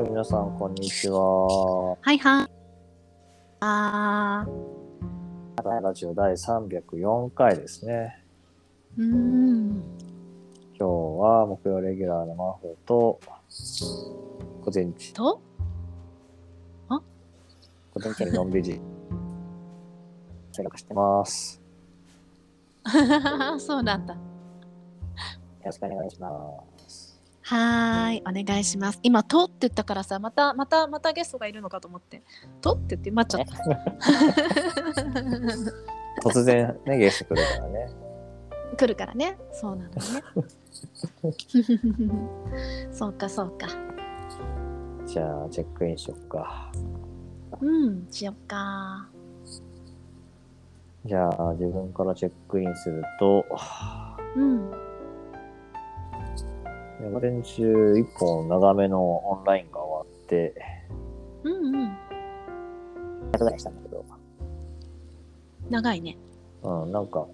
はい、皆さん、こんにちは。はいはい。あラジオ第304回ですね。ー、うーん。今日は木曜レギュラーのマホと、午前中、と？午前中にのんびり、生活してます。そうなんだ。よろしくお願いします。はーい、お願いします。今、とって言ったからさ、また、また、またゲストがいるのかと思って。とって言って待っちゃった。突然ね、ゲスト来るからね。来るからね。そうなのね。そうか、そうか。じゃあ、チェックインしよっか。うん、しよっか。じゃあ、自分からチェックインすると、うん。午前中一本長めのオンラインが終わって、うんうん。100ぐらいしたんだけど、長いね。うん、なんか、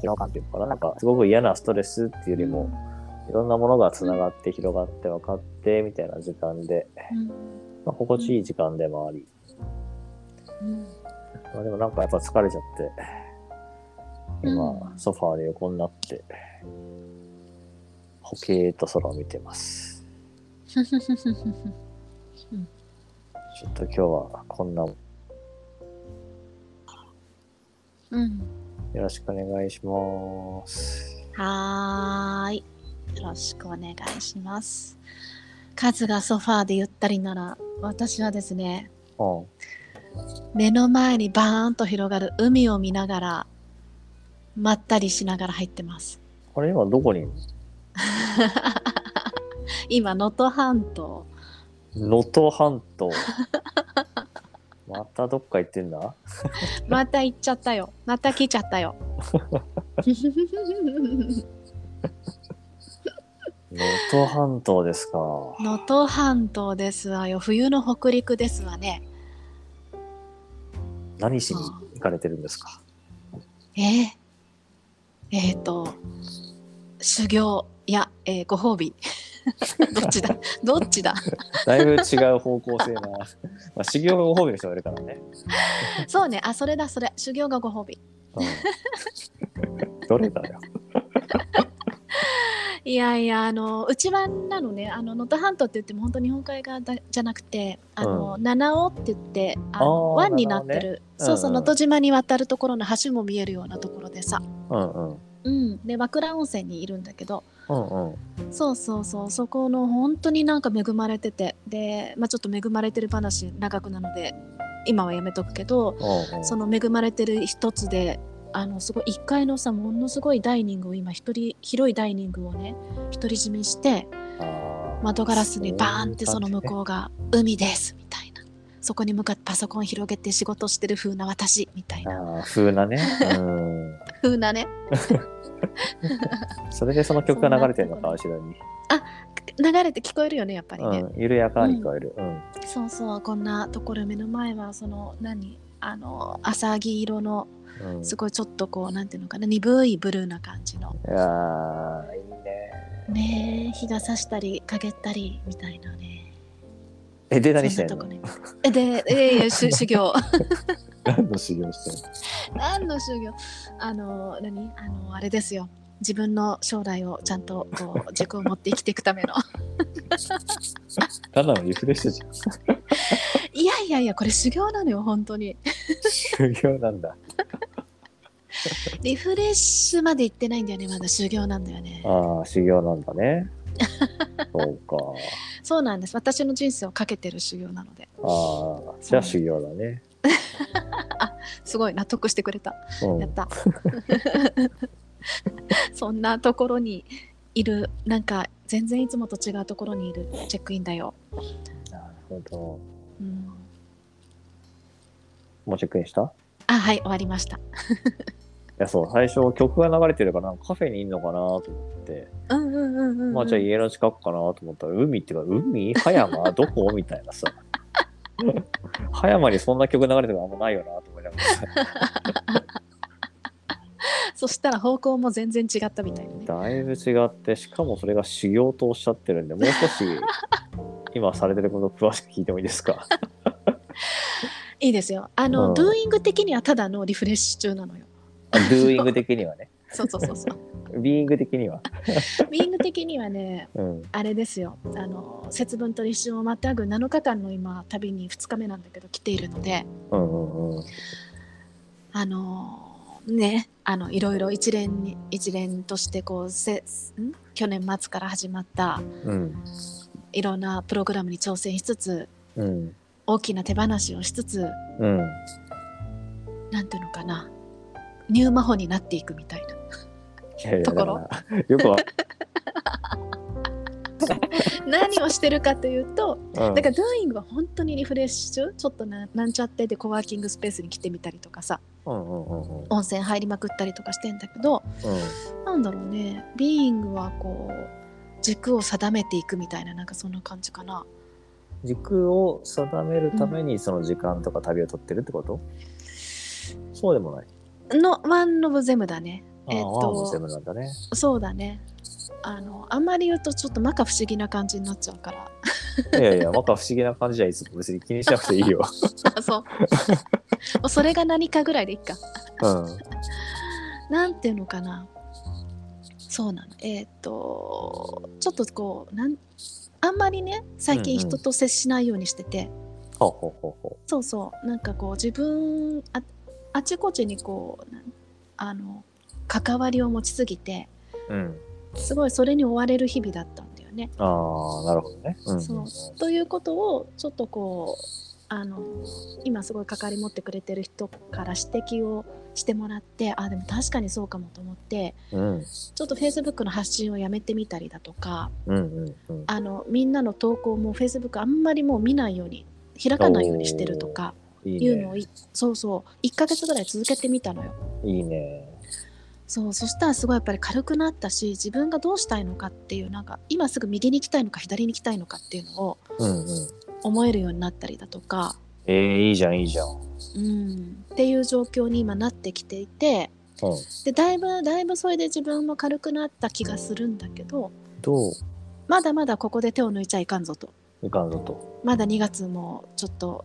疲労感っていうのかな、なんか、すごく嫌なストレスっていうよりも、いろんなものが繋がって広がって分かって、みたいな時間で、うん。まあ、心地いい時間でもあり、うん。まあ、でもなんかやっぱ疲れちゃって、今、うんソファーで横になって、ほけーっと空を見てます。ちょっと今日はこんな、ようん。ろしくお願いします。はーい。よろしくお願いします。カズがソファーでゆったりなら、私はですね、うん。目の前にバーンと広がる海を見ながら、まったりしながら入ってます。これ今どこに？い る今、能登半島。の能登半島。またどっか行ってんだ？また行っちゃったよ。また来ちゃったよ。能登半島ですか。能登半島ですわよ。冬の北陸ですわね。何しに行かれてるんですか？えー、えー、と、修行、いや、えーご褒美。どっちだ？どっちだ？だいぶ違う方向性な。まあ、修行がご褒美の人がいるからね。そうね、あ、それだ、それ。修行がご褒美。うん、どれだよ。いやいや、あの、内湾なのね、あの、能登半島って言っても、本当日本海側だじゃなくて、あの、七尾って言って、あの湾になってる、ねそうそう、うんうん能登島に渡るところの橋も見えるようなところでさ、うんうん。うん、で、和倉温泉にいるんだけど、うんうん。そうそうそう、そこの本当になんか恵まれてて、で、まあちょっと恵まれてる話長くなので、今はやめとくけど、うんうん、その恵まれてる一つで、あのすごい1階のさものすごいダイニングを今一人広いダイニングをね独り占めして窓ガラスにバーンってその向うこうが海ですみたいな。そこに向かってパソコン広げて仕事してる風な私みたいな。風なね。うん。風なね それでその曲が流れてるのか、後ろに。流れて聞こえるよねやっぱりね、うん。緩やかに聞こえる。うん。そうそうこんなところ目の前はその何？あの浅黄色のうん、すごいちょっとこうなんていうのかな？鈍いブルーな感じのいやー、いいね。ねえ日が差したり陰ったりみたいなねえ、で、何してんの？えでええ修 修行。何の修行してんの？何の修行？あの何？あのあれですよ。自分の将来をちゃんとこう軸を持って生きていくための。ただのリフレッシュじゃん。いやいやいやこれ修行なのよ本当に。修行なんだ。リフレッシュまで行ってないんだよねまだ修行なんだよね。ああ、修行なんだね。そうか。そうなんです。私の人生をかけてる修行なので。ああ、じゃあ修行だね。すごい納得してくれた。うん。やった。そんなところにいるなんか全然いつもと違うところにいるチェックインだよ、なるほど。うん、もうチェックインした？いあはい終わりましたや、そう、最初曲が流れてるから、カフェにいんのかなと思って、うんうんうんうん、うん、まあじゃあ家の近くかなと思ったら、海っていうか、海？葉山 どこ？みたいなさ。葉山にそんな曲流れてるのあんまないよなと思いながら。さ。そしたら方向も全然違ったみたいなね。だいぶ違って、しかもそれが修行とおっしゃってるんで、もう少し今されてること詳しく聞いてもいいですか？いいですよ。あの、うん。ドゥーイング的にはただのリフレッシュ中なのよドゥーイング的にはね。そうそうそうそうビーイング的には。ビーイング的にはねうん。あれですよあの節分と立春をまたぐ7日間の今旅に2日目なんだけど来ているのでうんうんうん。あのねあのいろいろ一連に一連としてこうせん？去年末から始まったうん。いろんなプログラムに挑戦しつつうん。大きな手放しをしつつうん。なんていうのかなニューマホになっていくみたいな。ところ。よくわ、何をしてるかというとうん。だからドゥーイングは本当にリフレッシュちょっとななんちゃってでコワーキングスペースに来てみたりとかさ。うんうんうんうん。温泉入りまくったりとかしてんだけどなんだろうねビーイングはこう軸を定めていくみたいななんかそんな感じかな。軸を定めるためにその時間とか旅を取ってるってこと、そうでもない。のワンノブゼムだね。えっとも全部なんだね。そうだね。あのあんまり言うとちょっと摩訶不思議な感じになっちゃうから。いやいや、また不思議な感じじゃいつも別に気にしなくていいよ。あそう。もうそれが何かぐらいでいいか。うん。なんていうのかな。そうなの。えっ、とちょっとこうなんあんまりね最近うんうん。人と接しないようにしてて、ほうほうほうほそうそう。なんかこう自分ああちこちにこうあの関わりを持ちすぎてう。うん。すごいそれに追われる日々だったんだよね。ああ、なるほどね。うんそうということをちょっとこうあの今すごい関わり持ってくれてる人から指摘をしてもらってあでも確かにそうかもと思ってうん。ちょっと Facebook の発信をやめてみたりだとかうんうんうん。あのみんなの投稿も Facebook あんまりもう見ないように開かないようにしてるとかいいね。いうのをいそうそう1ヶ月ぐらい続けてみたのよ。いいね。そうそしたらすごいやっぱり軽くなったし自分がどうしたいのかっていうなんか今すぐ右に行きたいのか左に行きたいのかっていうのをうんうん。思えるようになったりだとか、えー、いいじゃん、いいじゃん。うん、っていう状況に今なってきていてうん。でだいぶだいぶそれで自分も軽くなった気がするんだけどどう？まだまだここで手を抜いちゃいかんぞといかんぞと。まだ2月もちょっと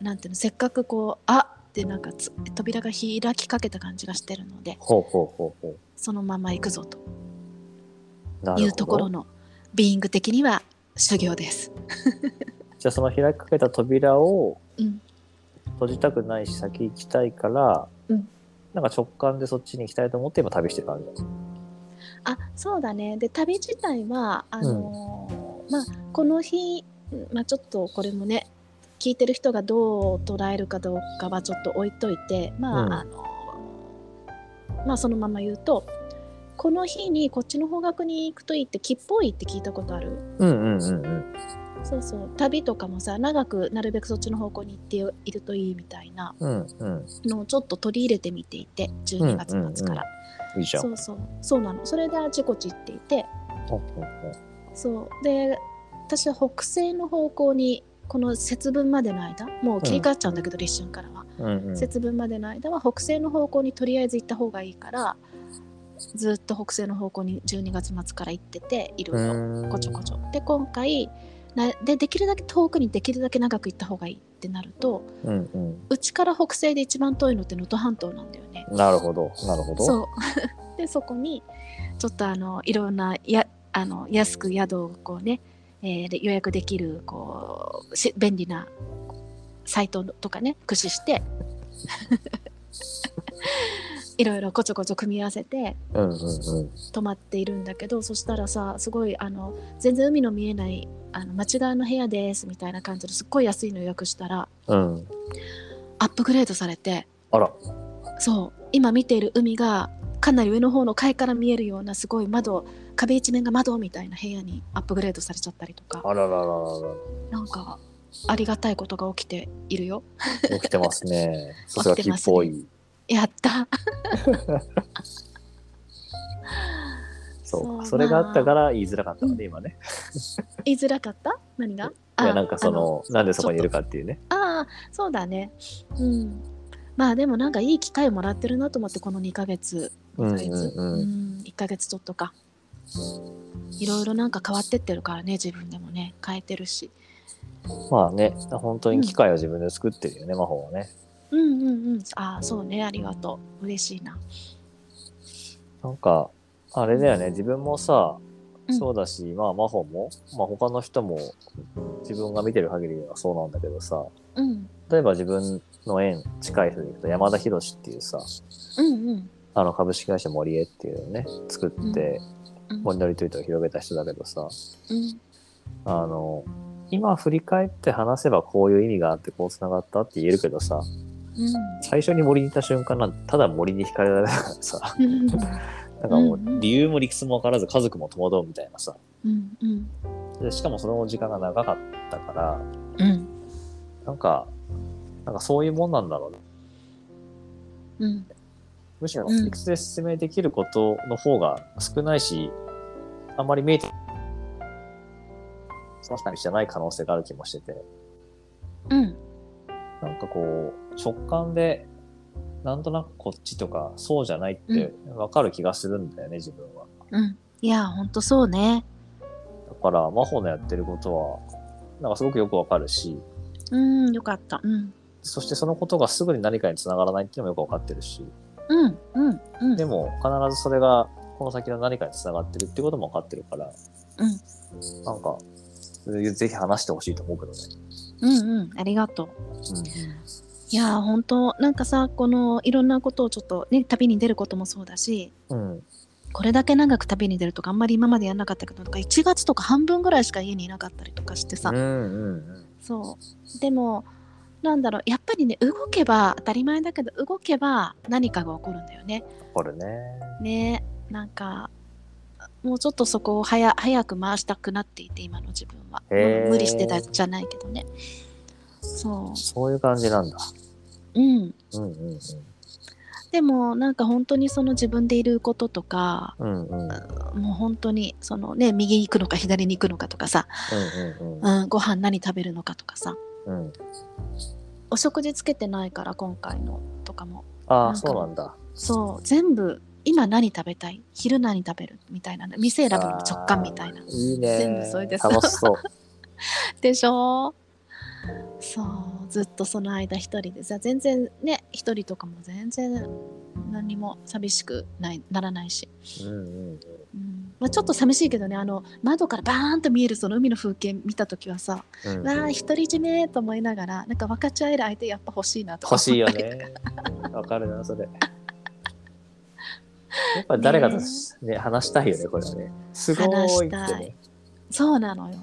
なんていうのせっかくこうあってなんかつ扉が開きかけた感じがしてるのでほうほうほうほそのまま行くぞと。いうところのビーイング的には修行です。じゃあその開きかけた扉をうん閉じたくないし先行きたいから、うんなんか直感でそっちに行きたいと思って今旅してる感じだ。あそうだねで旅自体はあのーまあこの日、まあ、ちょっとこれもね聞いてる人がどう捉えるかどうかはちょっと置いといてまあ、うん。あのまあそのまま言うとこの日にこっちの方角に行くといいって吉報いいって聞いたことある？うんうんうんうん。そうそう。旅とかもさ長くなるべくそっちの方向に行っているといいみたいなうんうん。のをちょっと取り入れてみていて12月末から、いいじゃん。そうそう。そうなの。それであちこち行って。いてそう。で私は北西の方向にこの節分までの間もう切り替わっちゃうんだけど、立春からは、うんうん。節分までの間は北西の方向にとりあえず行った方がいいからずっと北西の方向に12月末から行ってていろいろうんこちょこちょで今回なでできるだけ遠くにできるだけ長く行った方がいいってなるとうんうん。うちから北西で一番遠いのって能登半島なんだよね。なるほど。なるほど。そう でそこにちょっとあのいろんなやあの安く宿をこうね、えーで予約できるこうし便利なサイトとかね駆使して いろいろこちょこちょ組み合わせて。泊まっているんだけどそしたらさすごいあの全然海の見えないあの町側の部屋ですみたいな感じですっごい安いの予約したらうん。アップグレードされてあら。そう今見ている海がかなり上の方の階から見えるようなすごい窓壁一面が窓みたいな部屋にアップグレードされちゃったりとかあらららららなんかありがたいことが起きているよら。起きてますね。さすが木っぽい。やったそうそうか。それがあったまから言いづらかったので、今ね。言いづらかった？何が？いや、なんかその、あなんでそこにいるかっていうね。ああそうだねうんまあでもなんかいい機会をもらってるなと思ってこの2ヶ月うん2ヶ月、うん。うんうん。1ヶ月ちょっとか。いろいろなんか変わってってるからね自分でもね。変えてるし。まあね、本当に機械を自分で作ってるよね、魔法はね。うんうんうん。ああそうね。ありがとう。嬉しいな。なんか、あれだよね、自分もさ、うん。そうだし、まあ魔法も、まあ他の人も自分が見てる限りではそうなんだけどさ、うん。例えば自分の縁近い人で言うと山田博っていうさ、うんうんあの株式会社森江っていうのをね、作ってうん。森のリトリートを広げた人だけどさ、うん。あの、今振り返って話せばこういう意味があってこう繋がったって言えるけどさ、うん。最初に森にいた瞬間なんてただ森に惹かれられたからさ、うん。なんかもう理由も理屈も分からず家族も戸惑うみたいなさ、うんうん。でしかもその時間が長かったから、うん。なんか、なんかそういうもんなんだろう。ね。うんむしろうん理屈で説明できることの方が少ないし、あんまり見えて、その人じゃない可能性がある気もしてて、うん。なんかこう、直感で、なんとなくこっちとか、そうじゃないって分かる気がするんだよね、自分は。うん。いやほんとそうね。だから、真帆のやってることは、なんかすごくよくわかるし、うんよかった。うん。そしてそのことがすぐに何かにつながらないっていうのもよくわかってるし、うんうんうん。でも必ずそれがこの先の何かにつながってるってこともわかってるから、うん。なんか、ぜひ話してほしいと思うけどね。うんうん。ありがとう。うんいやー本当なんかさこのいろんなことをちょっとね旅に出ることもそうだしうん。うん。これだけ長く旅に出るとかあんまり今までやんなかったけどとか1月とか半分ぐらいしか家にいなかったりとかしてさ、うんうん。そう。でもなんだろうやっぱりね動けば当たり前だけど動けば何かが起こるんだよね。これね。ねなんかもうちょっとそこを早早く回したくなっていて今の自分は、無理してたじゃないけどねそそういう感じなんだ。ううんうんうんでもなんか本当にその自分でいることとかうん。うんうん。もう本当にそのね右に行くのか左に行くのかとかさ、うんうんうん、ご飯何食べるのかとかさうん。うん。お食事つけてないから今回のとかもああ、そうなんだ。そう全部今何食べたい？昼何食べる？みたいなの店選ぶのも直感みたいないいね。全部それです楽しそう。でしょ？そうずっとその間一人でさ全然ね一人とかも全然何も寂しくないならないし、うんうんうんまあ、ちょっと寂しいけどねあの窓からバーンと見えるその海の風景見た時はさ、うんうん。わあ独り占めと思いながらなんか分かち合える相手やっぱ欲しいなとか欲しいよね。わかるな、それ。やっぱ誰かとね、話したいよね、これはね。すごーいってね話したい。そうなのよ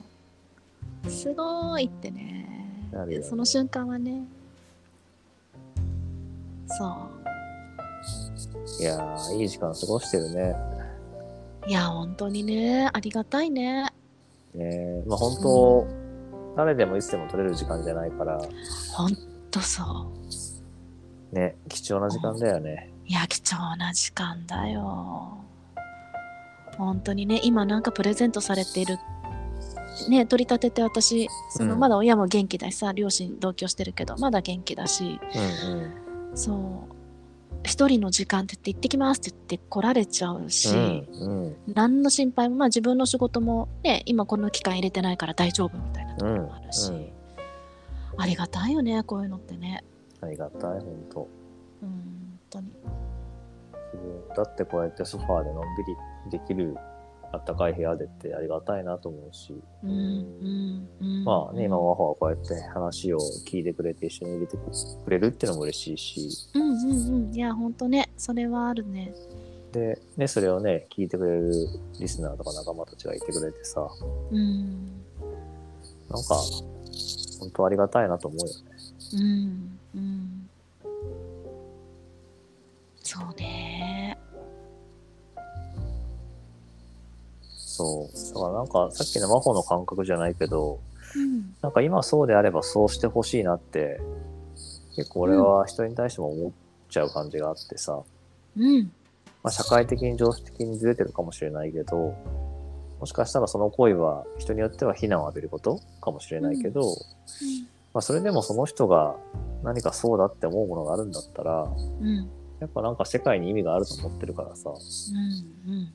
すごいってねねその瞬間はねそういやー、いい時間過ごしてるね。いや本当にね。ありがたいね。ね。まあ本当、誰でもいつでも取れる時間じゃないから、ほんとそう。ね、貴重な時間だよね。いや貴重な時間だよ。本当にね今なんかプレゼントされているね取り立てて私そのうん。まだ親も元気だしさ、両親同居してるけどまだ元気だし。うんうん。そう一人の時間って言って行ってきますって言って来られちゃうし、うんうん。何の心配もまあ自分の仕事もね今この期間入れてないから大丈夫みたいなところもあるし、うんありがたいよねこういうのってね。ありがたい、本当。うん本当に。だってこうやってソファーでのんびりできるあったかい部屋でってありがたいなと思うし、うんうんうん。まあね、今、ワホはこうやって話を聞いてくれて一緒に入れてくれるっていうのも嬉しいし、うんうんうん。いや本当ねそれはあるね。で、ね、それをね、聞いてくれるリスナーとか仲間たちがいてくれてさ、うんなんか、本当ありがたいなと思うよね。うんうん。そうねそう。だからなんか、さっきの魔法の感覚じゃないけど、うん。なんか今そうであればそうしてほしいなって、結構俺は人に対しても思っちゃう感じがあってさ、うん。まあ、社会的に常識的にずれてるかもしれないけど、もしかしたらその行為は人によっては非難を浴びることかもしれないけど、まあ、それでもその人が何かそうだって思うものがあるんだったら、うん。やっぱなんか世界に意味があると思ってるからさ、うん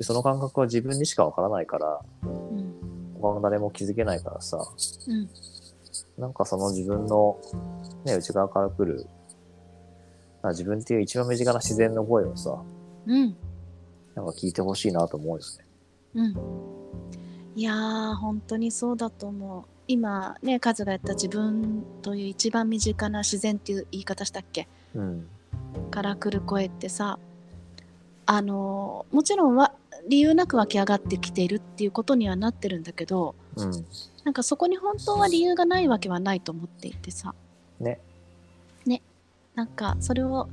でその感覚は自分にしかわからないから、うん。他の誰も気づけないからさ、うん。なんかその自分の、ね、内側から来る、まあ自分っていう一番身近な自然の声をさ、うん。なんか聞いてほしいなと思うよね。うん。いやー本当にそうだと思う。今ねカズがやった自分という一番身近な自然っていう言い方したっけ？うん。から来る声ってさあのもちろんは理由なく湧き上がってきているっていうことにはなってるんだけどうん。なんかそこに本当は理由がないわけはないと思っていてさね。ねなんかそれを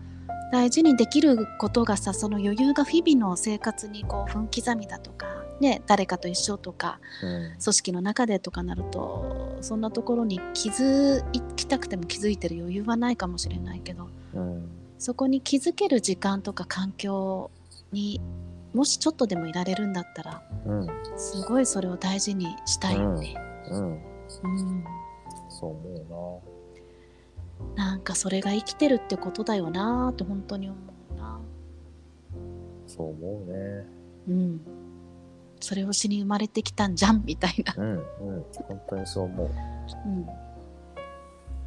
大事にできることがさその余裕が日々の生活にこう分刻みだとかね誰かと一緒とかうん。組織の中でとかなるとそんなところに気づきたくても気づいてる余裕はないかもしれないけどうん。そこに気づける時間とか環境にもしちょっとでもいられるんだったらうん。すごいそれを大事にしたいよね。うん。うん、そう思なんかそれが生きてるってことだよなーって本当に思うな。うな。そう思うね。うん。それをしに生まれてきたんじゃんみたいな。うん。うん。本当にそう思う。うん。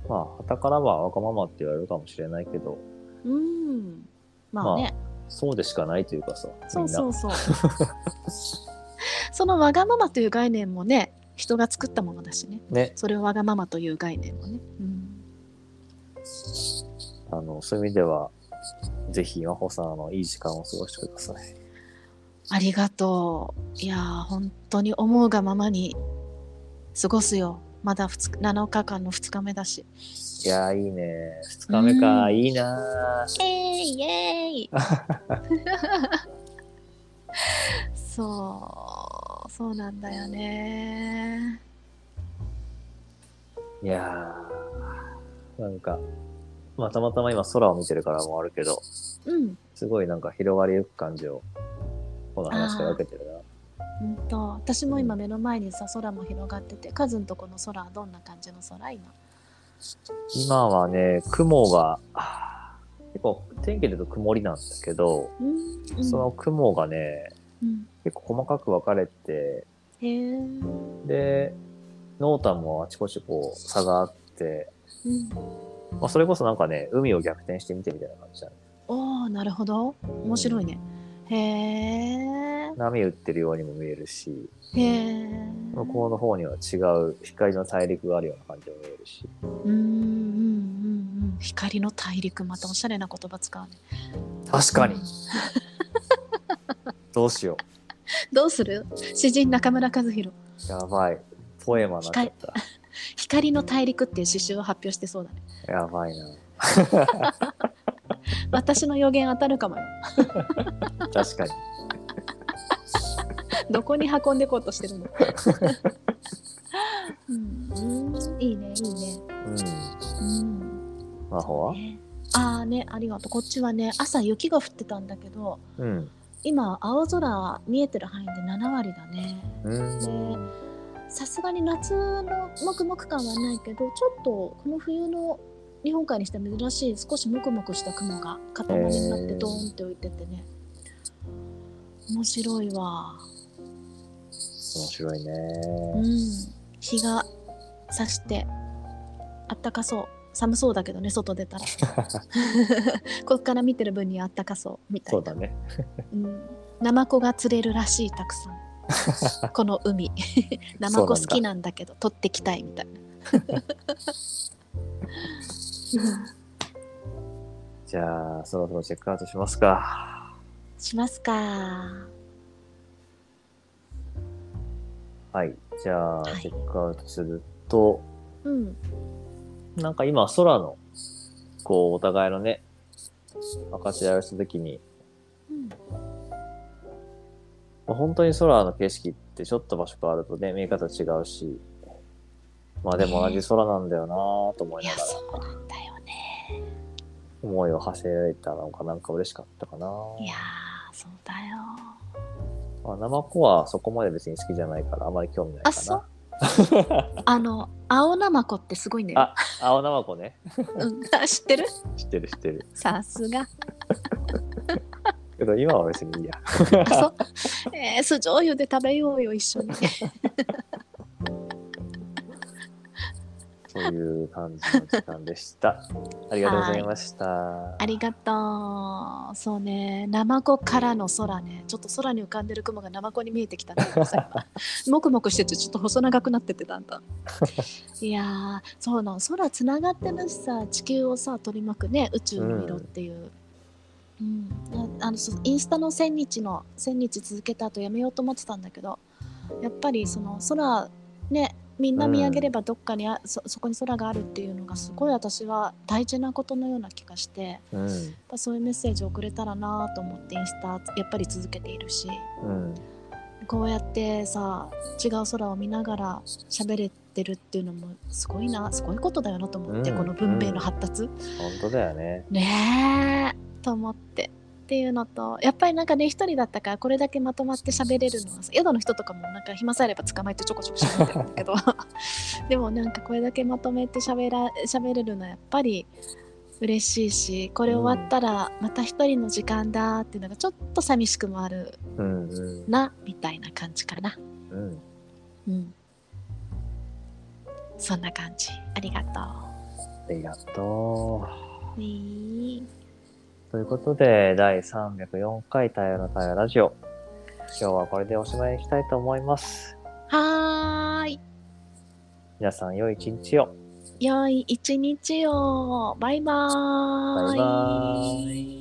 まあ、傍からはわがままって言われるかもしれないけど、うん。まあね。そうでしかないというかさ、そう。そうそう。そのわがままという概念もね、人が作ったものだしね。ね。それをわがままという概念もね。うん。あの、そういう意味では、ぜひ、真帆さん、あの、いい時間を過ごしてください。ありがとう。いやー、本当に思うがままに過ごすよ。まだ2日7日間の2日目だし。いやー、いいね。二日目か、うんいいなーえーイイエーイ そう、そうなんだよね。いやー、なんか、まあ、たまたま今空を見てるからもあるけど、うん、すごいなんか広がりゆく感じを、この話から受けてるな。うんと、私も今目の前にさ、空も広がってて、カズんとこの空はどんな感じの空今？今はね、雲が、結構天気で言うと曇りなんだけど、うん、うんその雲がね、うん、結構細かく分かれて、へーで、濃淡もあちこちこう差があって、うん。まあ、それこそなんかね、海を逆転してみてみたいな感じだね。おー、なるほど。面白いね。へー。波打ってるようにも見えるし。向こうの方には違う光の大陸があるような感じも見えるし。うんうんうんうん。光の大陸、またおしゃれな言葉使うね。確かに どうしよどうする？詩人中村和弘。う。やばい。ポエマになっちゃった。光の大陸っていう詩集を発表してそうだね。やばいな。私の予言当たるかもよ。確かに。どこに運んでこうとしてるの？うん、うんいいね、いいね。うん。うん。魔法は？ねああね、ありがとう。こっちはね、朝雪が降ってたんだけど、うん。今、青空見えてる範囲で7割だね。うん。で、さすがに夏のもくもく感はないけど、ちょっとこの冬の日本海にしては珍しい少しもくもくした雲が塊になってドーンって浮いててね。面白いわ。面白いね。うん。日が差してあったかそう。寒そうだけどね、外出たら。こっから見てる分にはあったかそうみたいな。そうだね。うん。ナマコが釣れるらしい、たくさん。この海。ナマコ好きなんだけど、取ってきたいみたいな。じゃあ、そろそろチェックアウトしますか。しますか。はい。じゃあ、はいチェックアウトすると、うん。なんか今、空の、こう、お互いのね、分かち合いをしたときに、うん。まあ本当に空の景色ってちょっと場所変わるとね、見え方違うし、まあでも同じ空なんだよなぁと思いながら、そうなんだよね。思いを馳せられたのがなんか嬉しかったかないやー、そうだよ。まあ、ナマコはそこまで別に好きじゃないからあまり興味ないかな。あそう？あの青ナマコってすごいんだよあ、青ナマコね。うん、あ知ってる？知ってる知ってる。さすがけど今は別にいいや。あそう？えー、酢醤油で食べようよ一緒にそういう感じの時間でした。ありがとうございました。ありがとう。そうね。ナマコからの空ね。ちょっと空に浮かんでる雲がナマコに見えてきたんだけどさ今もくもくしててちょっと細長くなっててだんだん。いやーそうなの。空つながってるしさ。地球をさ取り巻くね。宇宙の色っていう、うん。ああのインスタの1000日の1000日続けた後やめようと思ってたんだけどやっぱりその空ねみんな見上げればどっかにあ、そそこに空があるっていうのがすごい私は大事なことのような気がしてやっうん。ぱそういうメッセージを送れたらなと思ってインスタやっぱり続けているしうん。こうやってさ違う空を見ながら喋れてるっていうのもすごいなすごいことだよなと思って、うんこの文明の発達、本当だよね。ねえと思ってっていうのとやっぱりなんかね一人だったからこれだけまとまって喋れるのはさ宿の人とかもなんか暇さえあれば捕まえてちょこちょこ喋ってるんだけど でもなんかこれだけまとめて喋ら喋れるのはやっぱり嬉しいしこれ終わったらまた一人の時間だっていうのがちょっと寂しくもある。なみたいな感じかな。うん。うん。そんな感じ。ありがとありがとう。う。ねということで、第304回太陽の太陽ラジオ。今日はこれでおしまいにしたいと思います。はーい。皆さん、良い一日を。良い一日を。バイバーイ。バイバーイ。